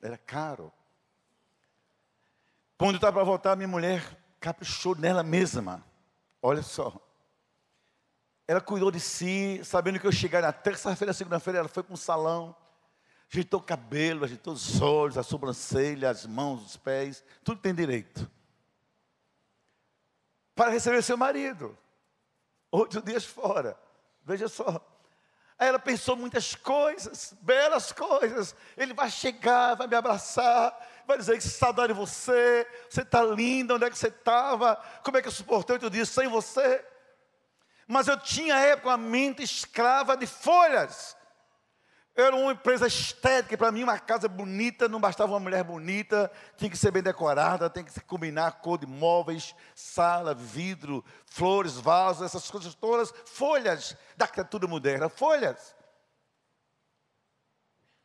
era caro. Quando eu estava para voltar, minha mulher caprichou nela mesma. Olha só. Ela cuidou de si, sabendo que eu chegar na terça-feira, segunda-feira, ela foi para um salão, ajeitou o cabelo, ajeitou os olhos, a sobrancelha, as mãos, os pés, tudo tem direito. Para receber seu marido. Oito dias fora. Veja só. Aí ela pensou muitas coisas, belas coisas. Ele vai chegar, vai me abraçar, vai dizer que saudade de você, você está linda, onde é que você estava, como é que eu suportei oito dias sem você? Mas eu tinha época uma mente escrava de folhas. Era uma empresa estética, para mim uma casa bonita, não bastava uma mulher bonita, tinha que ser bem decorada, tem que combinar cor de móveis, sala, vidro, flores, vasos, essas coisas todas, folhas da arquitetura moderna, folhas.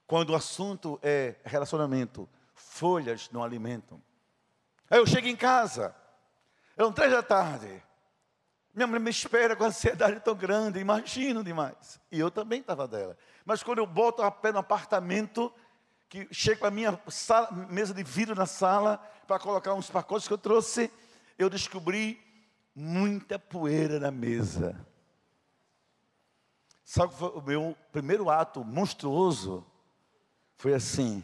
Quando o assunto é relacionamento, folhas não alimentam. Aí eu chego em casa, eram três da tarde, minha mãe me espera com ansiedade tão grande, imagino demais. E eu também estava dela. Mas quando eu boto a pé no apartamento, que chego com a minha sala, mesa de vidro na sala, para colocar uns pacotes que eu trouxe, eu descobri muita poeira na mesa. Sabe o meu primeiro ato monstruoso? Foi assim: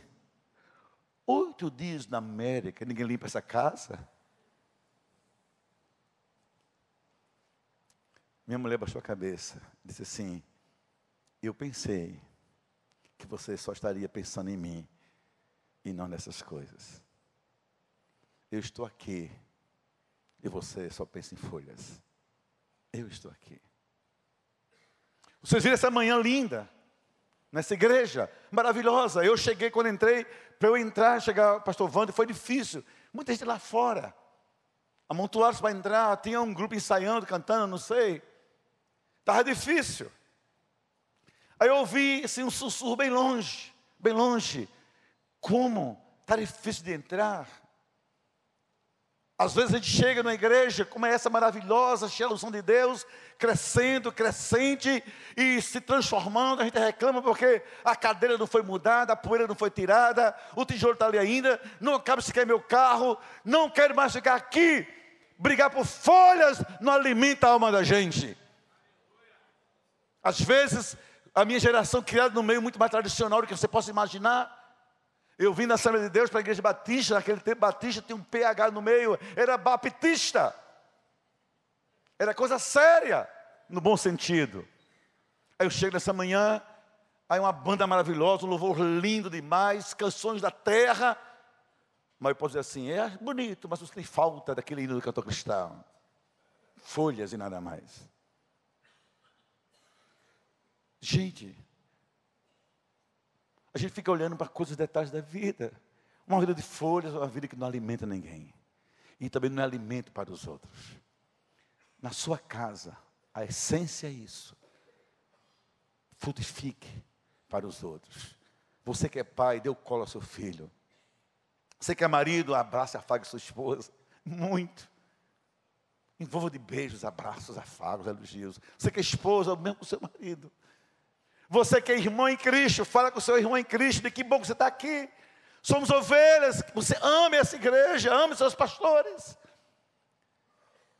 oito dias na América, ninguém limpa essa casa. Minha mulher baixou a cabeça, disse assim: Eu pensei que você só estaria pensando em mim e não nessas coisas. Eu estou aqui e você só pensa em folhas. Eu estou aqui. Vocês viram essa manhã linda, nessa igreja maravilhosa. Eu cheguei quando entrei, para eu entrar, chegar pastor Wander, foi difícil. Muita gente lá fora. Amontoaram-se para entrar, tinha um grupo ensaiando, cantando, não sei. Estava difícil. Aí eu ouvi assim, um sussurro bem longe, bem longe. Como? Está difícil de entrar. Às vezes a gente chega na igreja, como é essa maravilhosa, cheia da unção de Deus, crescendo, crescente e se transformando. A gente reclama porque a cadeira não foi mudada, a poeira não foi tirada, o tijolo está ali ainda, não cabe sequer meu carro, não quero mais ficar aqui. Brigar por folhas não alimenta a alma da gente. Às vezes, a minha geração criada no meio muito mais tradicional do que você possa imaginar. Eu vim da Assembleia de Deus para a igreja batista, naquele tempo batista tinha um PH no meio, era baptista. Era coisa séria, no bom sentido. Aí eu chego nessa manhã, aí uma banda maravilhosa, um louvor lindo demais, canções da terra. Mas eu posso dizer assim, é bonito, mas você tem falta daquele hino do cantor cristão. Folhas e nada mais. Gente, a gente fica olhando para coisas, detalhes da vida. Uma vida de folhas, uma vida que não alimenta ninguém. E também não é alimento para os outros. Na sua casa, a essência é isso. Frutifique para os outros. Você que é pai, dê o colo ao seu filho. Você que é marido, abrace e afague sua esposa. Muito. Envolva de beijos, abraços, afagos, elogios. Você que é esposa, mesmo com seu marido. Você que é irmão em Cristo, fala com o seu irmão em Cristo, de que bom que você está aqui. Somos ovelhas, você ame essa igreja, ame seus pastores.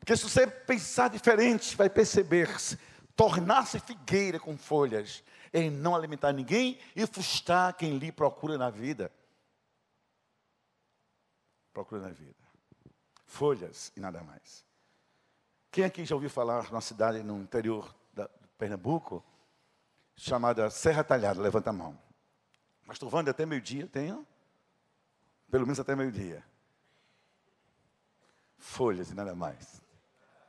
Porque se você pensar diferente, vai perceber, tornar-se figueira com folhas, em não alimentar ninguém e frustrar quem lhe procura na vida. Procura na vida. Folhas e nada mais. Quem aqui já ouviu falar numa cidade no interior da Pernambuco, chamada Serra Talhada, levanta a mão. Pastor Wander, até meio-dia tenho? Pelo menos até meio-dia. Folhas e nada mais.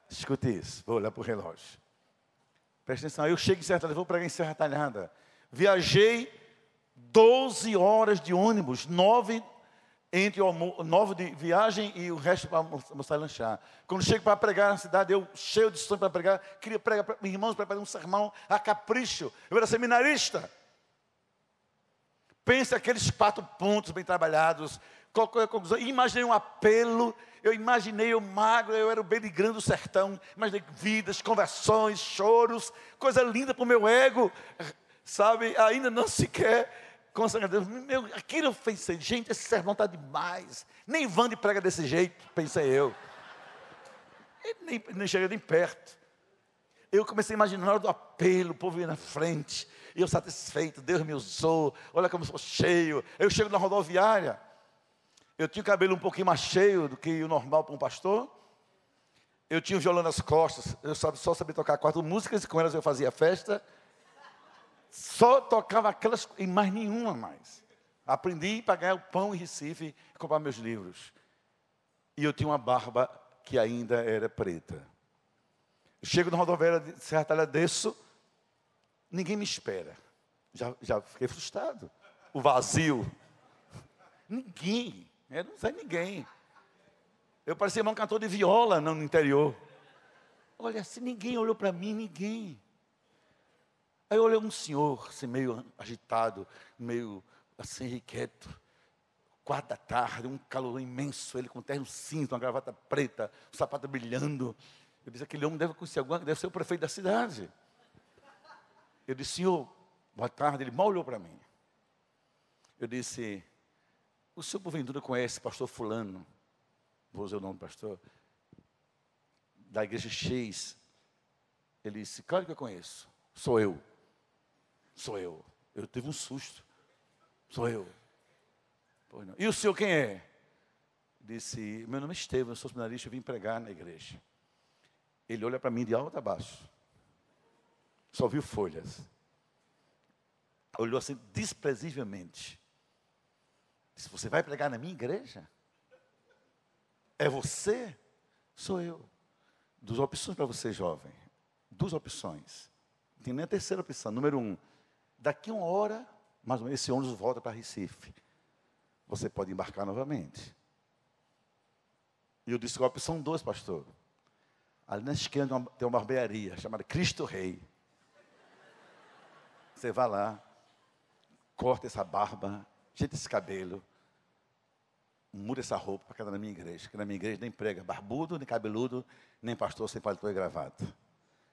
Escute isso, vou olhar para o relógio. Presta atenção, eu chego em Serra Talhada, vou pregar em Serra Talhada. Viajei 12 horas de ônibus, nove entre o nove de viagem e o resto para almoçar e lanchar. Quando chego para pregar na cidade, eu cheio de sonho para pregar, queria pregar para meus irmãos, preparar um sermão a capricho. Eu era seminarista. Pense aqueles quatro pontos bem trabalhados. Imaginei um apelo. Eu imaginei eu magro, eu era o bem grande do sertão. Imaginei vidas, conversões, choros, coisa linda para o meu ego. Sabe, ainda não sequer consagrador. Meu, aquilo eu pensei, gente, esse sermão está demais. Nem Vande prega desse jeito, pensei eu. Ele nem, nem chega nem perto. Eu comecei a imaginar na hora do apelo, o povo ia na frente, e eu satisfeito, Deus me usou, olha como eu sou cheio. Eu chego na rodoviária, eu tinha o cabelo um pouquinho mais cheio do que o normal para um pastor. Eu tinha o violão nas costas, eu só sabia tocar quatro músicas, e com elas eu fazia festa. Só tocava aquelas e mais nenhuma mais. Aprendi para ganhar o pão em Recife e comprar meus livros. E eu tinha uma barba que ainda era preta. chego na rodoviária de Serra Talha, desço, ninguém me espera. Já, já fiquei frustrado. O vazio. Ninguém. Eu não sei ninguém. Eu parecia um cantor de viola no interior. Olha, se ninguém olhou para mim, ninguém. Aí eu olhei um senhor, assim, meio agitado, meio assim, inquieto. Quatro da tarde, um calor imenso, ele com terno cinto, uma gravata preta, um sapato brilhando. Eu disse, aquele homem deve conhecer alguma, deve ser o prefeito da cidade. Eu disse, senhor, boa tarde. Ele mal olhou para mim. Eu disse, o senhor porventura conhece pastor fulano? Vou usar o nome do pastor. Da igreja X. Ele disse, claro que eu conheço. Sou eu. Sou eu. Eu tive um susto. Sou eu. E o senhor quem é? Disse, meu nome é Estevam, eu sou seminarista, eu vim pregar na igreja. Ele olha para mim de alto a baixo. Só viu folhas. Olhou assim desprezivelmente. Disse, você vai pregar na minha igreja? É você? Sou eu. Duas opções para você, jovem. Duas opções. Tem nem a terceira opção. Número um, Daqui uma hora, mais ou menos, esse ônibus volta para Recife. Você pode embarcar novamente. E eu disse, a opção dois, pastor. Ali na esquerda tem uma barbearia chamada Cristo Rei. Você vai lá, corta essa barba, jeita esse cabelo, muda essa roupa para cada na minha igreja. Que na minha igreja nem prega barbudo, nem cabeludo, nem pastor sem paletó e gravata.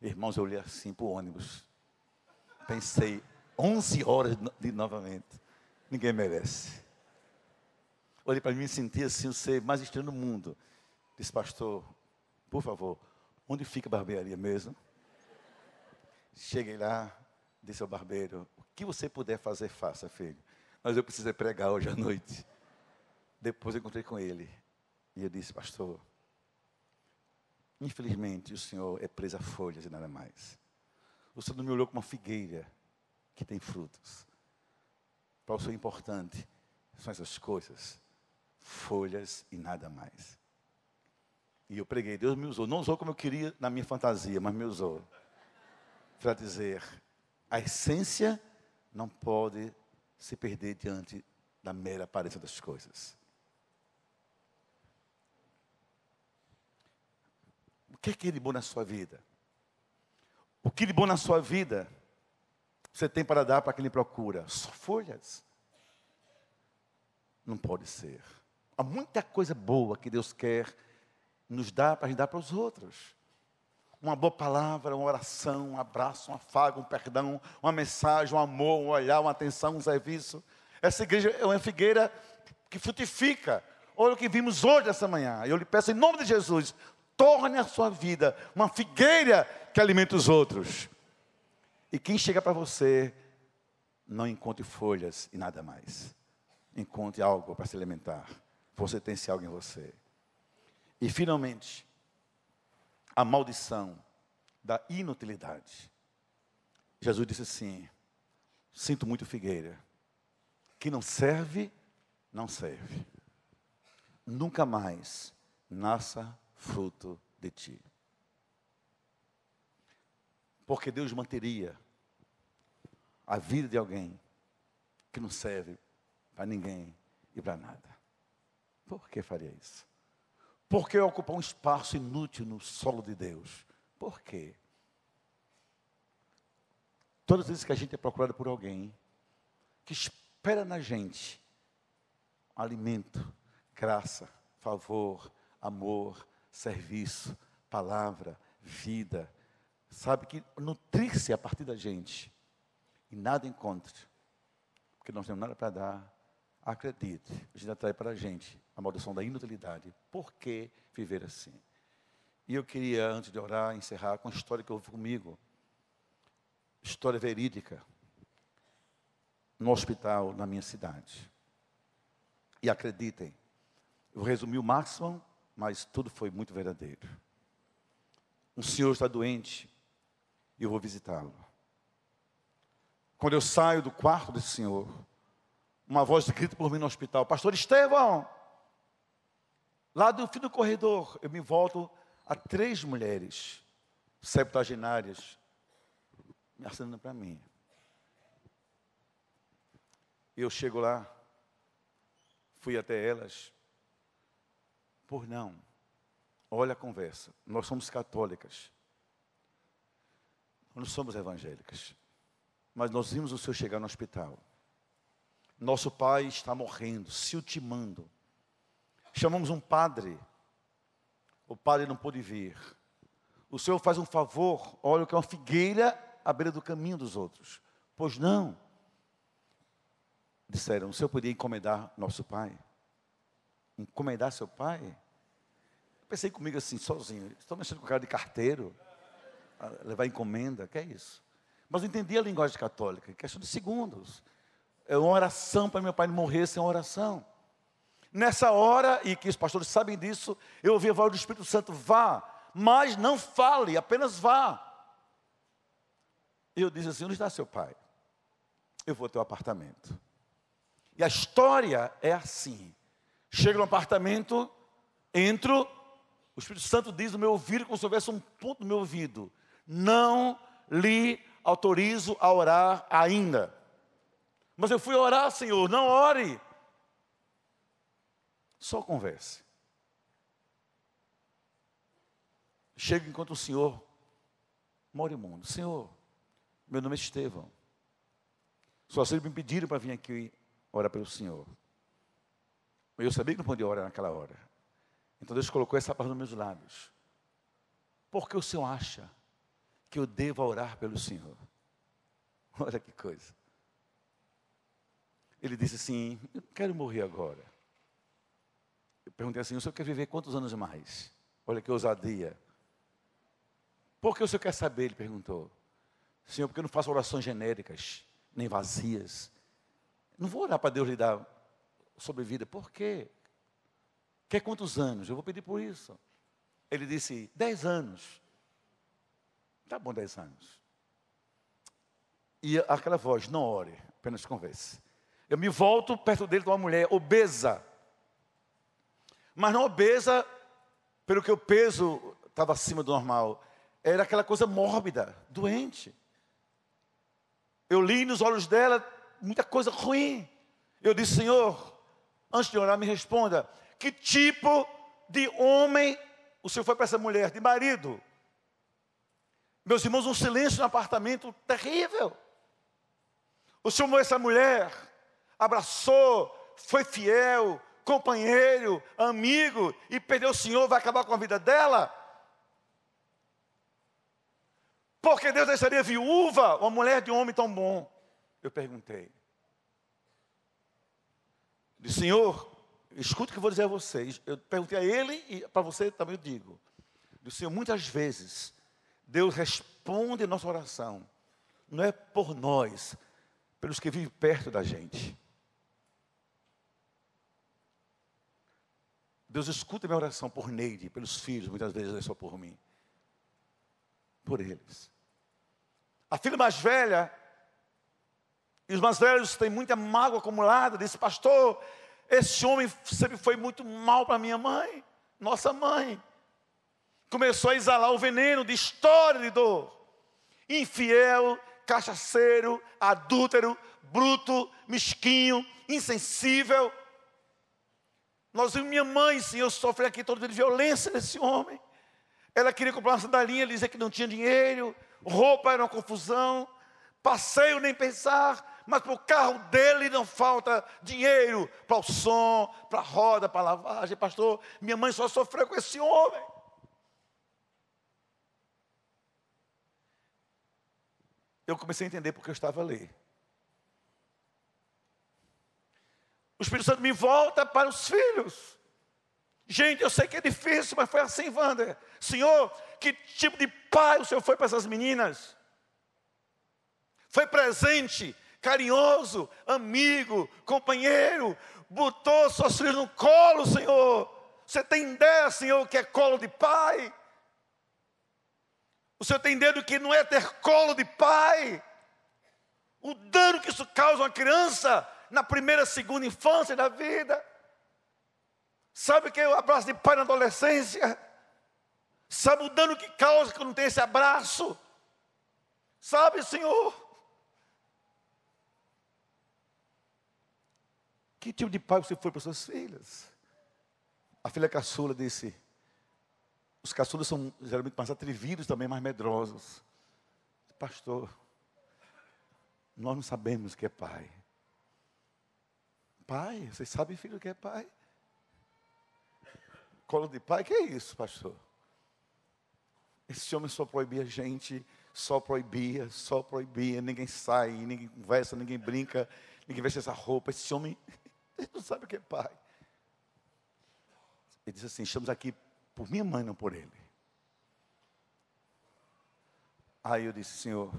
Irmãos, eu olhei assim para o ônibus. Pensei, 11 horas de novamente. Ninguém merece. Olhei para mim e senti assim o ser mais estranho do mundo. Disse, pastor, por favor, onde fica a barbearia mesmo? Cheguei lá, disse ao barbeiro, o que você puder fazer, faça, filho. Mas eu preciso pregar hoje à noite. Depois eu encontrei com ele. E eu disse, pastor, infelizmente o senhor é preso a folhas e nada mais. O senhor não me olhou como uma figueira que tem frutos. Para o Senhor importante são essas coisas, folhas e nada mais. E eu preguei, Deus me usou, não usou como eu queria na minha fantasia, mas me usou para dizer: a essência não pode se perder diante da mera aparência das coisas. O que é que é de bom na sua vida? O que de bom na sua vida você tem para dar para quem lhe procura? Só folhas. Não pode ser. Há muita coisa boa que Deus quer nos dar para a gente dar para os outros. Uma boa palavra, uma oração, um abraço, um afago, um perdão, uma mensagem, um amor, um olhar, uma atenção, um serviço. Essa igreja é uma figueira que frutifica. Olha o que vimos hoje, essa manhã. Eu lhe peço em nome de Jesus, torne a sua vida uma figueira que alimenta os outros. E quem chega para você, não encontre folhas e nada mais. Encontre algo para se alimentar. Você tem esse algo em você. E finalmente, a maldição da inutilidade. Jesus disse assim: Sinto muito, figueira, que não serve, não serve. Nunca mais nasça fruto de ti porque Deus manteria a vida de alguém que não serve para ninguém e para nada. Por que faria isso? Por que ocupar um espaço inútil no solo de Deus? Por quê? Todas as vezes que a gente é procurado por alguém que espera na gente alimento, graça, favor, amor, serviço, palavra, vida, sabe que nutrir-se a partir da gente e nada encontre, porque nós temos nada para dar, acredite, a gente atrai para a gente a maldição da inutilidade. Por que viver assim? E eu queria, antes de orar, encerrar com a história que houve comigo. História verídica. No hospital, na minha cidade. E acreditem, eu resumi o máximo, mas tudo foi muito verdadeiro. Um senhor está doente e eu vou visitá-lo. Quando eu saio do quarto desse senhor, uma voz grita por mim no hospital: Pastor Estevão! Lá do fim do corredor, eu me volto a três mulheres septagenárias me acenando para mim. Eu chego lá, fui até elas, por não. Olha a conversa. Nós somos católicas. Não somos evangélicas. Mas nós vimos o senhor chegar no hospital. Nosso pai está morrendo, se ultimando. Chamamos um padre. O padre não pôde vir. O senhor faz um favor, olha o que é uma figueira à beira do caminho dos outros. Pois não. Disseram, o senhor podia encomendar nosso pai? Encomendar seu pai? Pensei comigo assim, sozinho. Estou mexendo com cara de carteiro. Levar encomenda, que é isso? Mas eu entendi a linguagem católica, questão de segundos. É uma oração para meu pai não morrer sem oração. Nessa hora, e que os pastores sabem disso, eu ouvi a voz do Espírito Santo: vá, mas não fale, apenas vá. Eu disse assim: onde está seu pai? Eu vou ao teu apartamento. E a história é assim: chego no apartamento, entro, o Espírito Santo diz no meu ouvido, como se houvesse um ponto no meu ouvido: não lhe autorizo a orar ainda. Mas eu fui orar, Senhor, não ore. Só converse. Chega enquanto o Senhor mora imundo. Senhor, meu nome é Estevão. Suas filhas me pediram para vir aqui orar pelo Senhor. Eu sabia que não podia orar naquela hora. Então Deus colocou essa palavra nos meus lábios. Por que o Senhor acha que eu devo orar pelo Senhor? Olha que coisa. Ele disse assim: Eu quero morrer agora. Eu perguntei assim: O senhor quer viver quantos anos mais? Olha que ousadia. Por que o senhor quer saber? Ele perguntou. Senhor, porque eu não faço orações genéricas, nem vazias. Não vou orar para Deus lhe dar sobrevida. Por quê? Quer quantos anos? Eu vou pedir por isso. Ele disse: dez anos. Tá bom, dez anos. E aquela voz, não ore, apenas converse. Eu me volto perto dele de uma mulher obesa. Mas não obesa pelo que o peso estava acima do normal. Era aquela coisa mórbida, doente. Eu li nos olhos dela muita coisa ruim. Eu disse, Senhor, antes de orar, me responda: que tipo de homem o senhor foi para essa mulher? De marido. Meus irmãos, um silêncio no apartamento terrível. O senhor essa mulher, abraçou, foi fiel, companheiro, amigo, e perdeu o senhor, vai acabar com a vida dela? Porque Deus deixaria viúva uma mulher de um homem tão bom? Eu perguntei. Disse, Senhor, escute o que eu vou dizer a vocês. Eu perguntei a ele e para você também eu digo. Do Senhor, muitas vezes, Deus responde nossa oração. Não é por nós, pelos que vivem perto da gente. Deus escuta minha oração por Neide, pelos filhos, muitas vezes não é só por mim. Por eles. A filha mais velha, e os mais velhos têm muita mágoa acumulada, disse, pastor, esse homem sempre foi muito mal para minha mãe, nossa mãe. Começou a exalar o veneno de história de dor. Infiel, cachaceiro, adúltero, bruto, mesquinho, insensível. Nós vimos minha mãe, Senhor, sofrer aqui todo dia de violência desse homem. Ela queria comprar uma sandalinha, ele dizia que não tinha dinheiro, roupa era uma confusão, passeio nem pensar, mas para o carro dele não falta dinheiro para o som, para a roda, para a lavagem. Pastor, minha mãe só sofreu com esse homem. Eu comecei a entender porque eu estava ali. O Espírito Santo me volta para os filhos. Gente, eu sei que é difícil, mas foi assim, Wander. Senhor, que tipo de pai o Senhor foi para essas meninas? Foi presente, carinhoso, amigo, companheiro, botou suas filhas no colo, Senhor. Você tem ideia, Senhor, que é colo de pai? O Senhor tem ideia do que não é ter colo de pai? O dano que isso causa a uma criança na primeira, segunda infância da vida. Sabe o que é o abraço de pai na adolescência? Sabe o dano que causa quando tem esse abraço? Sabe, Senhor? Que tipo de pai você foi para suas filhas? A filha caçula disse: os caçulas são geralmente mais atrevidos também, mais medrosos. Pastor, nós não sabemos o que é pai. Pai, vocês sabem, filho, o que é pai? Colo de pai, que é isso, pastor? Esse homem só proibia gente, só proibia, só proibia, ninguém sai, ninguém conversa, ninguém brinca, ninguém veste essa roupa. Esse homem, ele não sabe o que é pai. Ele disse assim: estamos aqui por minha mãe, não por ele. Aí eu disse, Senhor,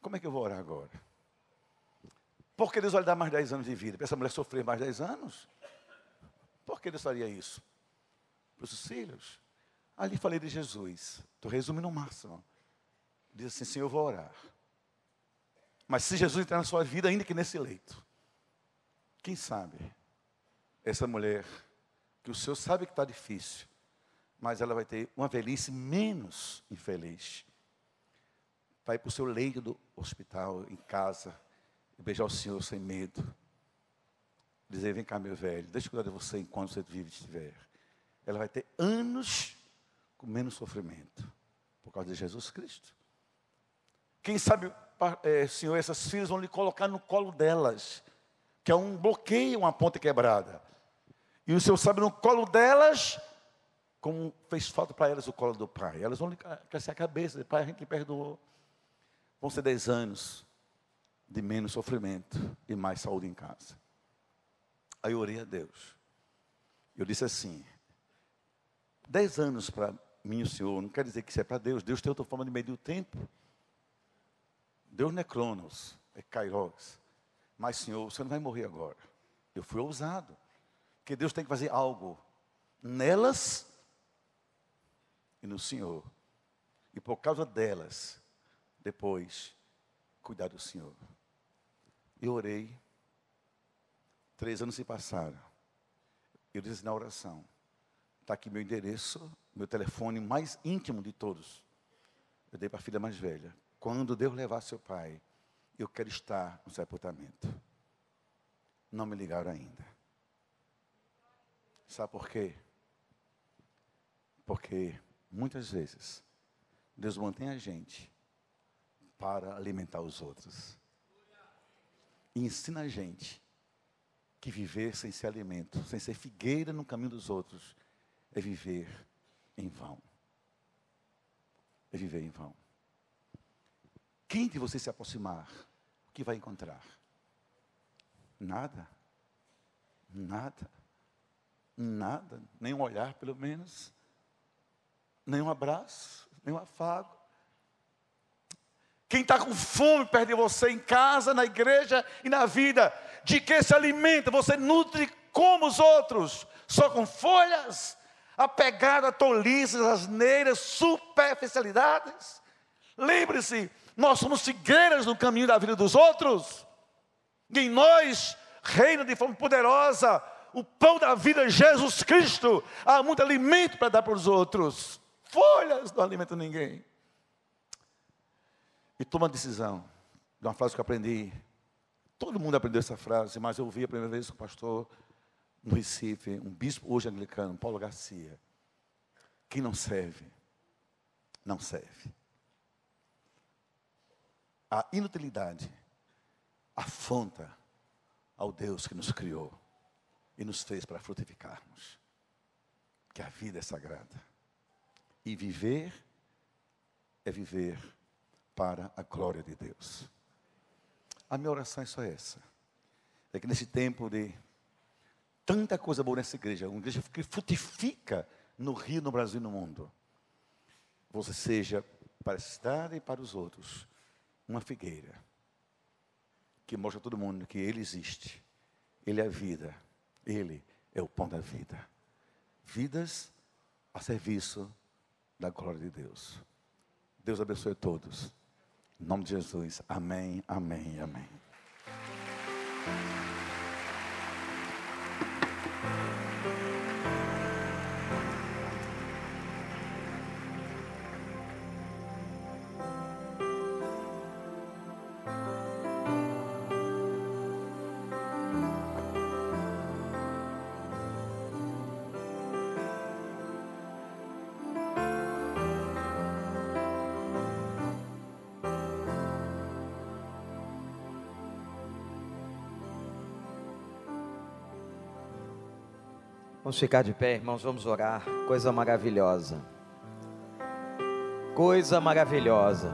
como é que eu vou orar agora? Por que Deus vai dar mais 10 anos de vida? Para essa mulher sofrer mais 10 anos? Por que Deus faria isso? Para os filhos. Ali falei de Jesus. Estou resumindo o máximo. Diz assim, Senhor, eu vou orar. Mas se Jesus entrar na sua vida, ainda que nesse leito, quem sabe essa mulher, que o Senhor sabe que está difícil, mas ela vai ter uma velhice menos infeliz. Vai para o seu leito do hospital, em casa, e beijar o Senhor sem medo. Dizer, vem cá, meu velho, deixa eu cuidar de você enquanto você vive estiver. Ela vai ter anos com menos sofrimento, por causa de Jesus Cristo. Quem sabe, é, Senhor, essas filhas vão lhe colocar no colo delas, que é um bloqueio, uma ponte quebrada. E o Senhor sabe no colo delas, como fez falta para elas o colo do pai. Elas vão crescer a cabeça, pai, a gente lhe perdoou. Vão ser dez anos de menos sofrimento e mais saúde em casa. Aí eu orei a Deus. Eu disse assim: dez anos para mim, o Senhor, não quer dizer que isso é para Deus. Deus tem outra forma de medir o tempo. Deus não é cronos, é kairos. Mas, Senhor, você não vai morrer agora. Eu fui ousado. Porque Deus tem que fazer algo nelas e no Senhor. E por causa delas, depois, cuidar do Senhor. Eu orei. Três anos se passaram. Eu disse na oração: está aqui meu endereço, meu telefone mais íntimo de todos. Eu dei para a filha mais velha. Quando Deus levar seu pai, eu quero estar no sepultamento. Não me ligaram ainda. Sabe por quê? Porque muitas vezes Deus mantém a gente para alimentar os outros. E ensina a gente que viver sem ser alimento, sem ser figueira no caminho dos outros, é viver em vão. É viver em vão. Quem de você se aproximar, o que vai encontrar? Nada. Nada. Nada. Nem um olhar, pelo menos. Nem um abraço, nem um afago. Quem está com fome perto de você em casa, na igreja e na vida, de que se alimenta? Você nutre como os outros, só com folhas, apegado a tolices, asneiras, superficialidades. Lembre-se, nós somos figueiras no caminho da vida dos outros. E em nós reina de forma poderosa o pão da vida, Jesus Cristo. Há muito alimento para dar para os outros. Folhas não alimentam ninguém. E toma a decisão de uma frase que eu aprendi. Todo mundo aprendeu essa frase, mas eu ouvi a primeira vez com o pastor no Recife, um bispo hoje anglicano, Paulo Garcia. Quem não serve, não serve. A inutilidade afronta ao Deus que nos criou e nos fez para frutificarmos. Que a vida é sagrada. E viver é viver para a glória de Deus. A minha oração é só essa. É que nesse tempo de tanta coisa boa nessa igreja, uma igreja que frutifica no Rio, no Brasil e no mundo, você seja para a cidade e para os outros uma figueira que mostra a todo mundo que Ele existe, Ele é a vida, Ele é o pão da vida. Vidas a serviço da glória de Deus. Deus abençoe todos. Em nome de Jesus. Amém, amém, amém. Vamos ficar de pé, irmãos, vamos orar. Coisa maravilhosa. Coisa maravilhosa.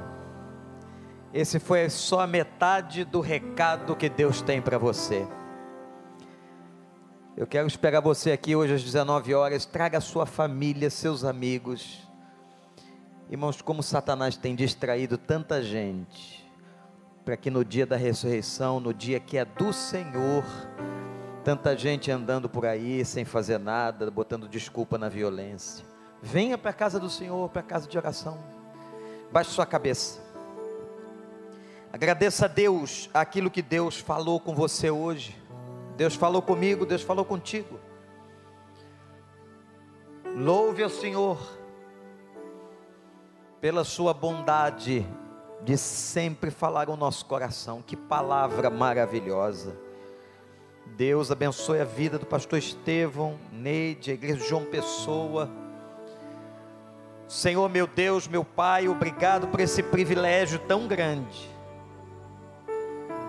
Esse foi só a metade do recado que Deus tem para você. Eu quero esperar você aqui hoje às 19 horas. Traga sua família, seus amigos. Irmãos, como Satanás tem distraído tanta gente, para que no dia da ressurreição, no dia que é do Senhor, Tanta gente andando por aí sem fazer nada, botando desculpa na violência. Venha para a casa do Senhor, para a casa de oração. Baixe sua cabeça. Agradeça a Deus aquilo que Deus falou com você hoje. Deus falou comigo, Deus falou contigo. Louve ao Senhor pela sua bondade de sempre falar o nosso coração. Que palavra maravilhosa. Deus abençoe a vida do pastor Estevão, Neide, a igreja João Pessoa. Senhor meu Deus, meu Pai, obrigado por esse privilégio tão grande.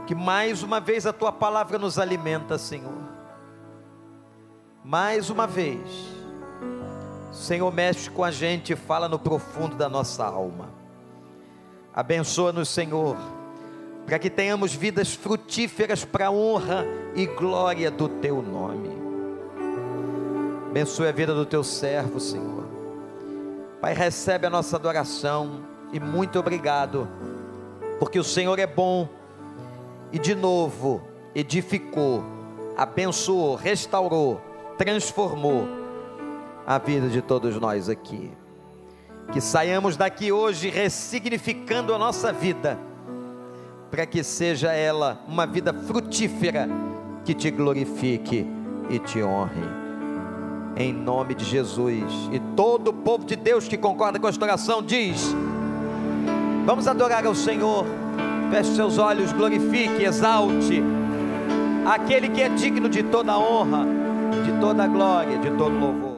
Que mais uma vez a tua palavra nos alimenta, Senhor. Mais uma vez, Senhor, mexe com a gente e fala no profundo da nossa alma. Abençoa-nos, Senhor para que tenhamos vidas frutíferas para a honra e glória do teu nome. Abençoe a vida do teu servo, Senhor. Pai, recebe a nossa adoração e muito obrigado, porque o Senhor é bom e de novo edificou, abençoou, restaurou, transformou a vida de todos nós aqui. Que saiamos daqui hoje ressignificando a nossa vida para que seja ela uma vida frutífera que te glorifique e te honre. Em nome de Jesus. E todo o povo de Deus que concorda com esta oração diz: Vamos adorar ao Senhor. Feche seus olhos, glorifique, exalte aquele que é digno de toda honra, de toda glória, de todo louvor.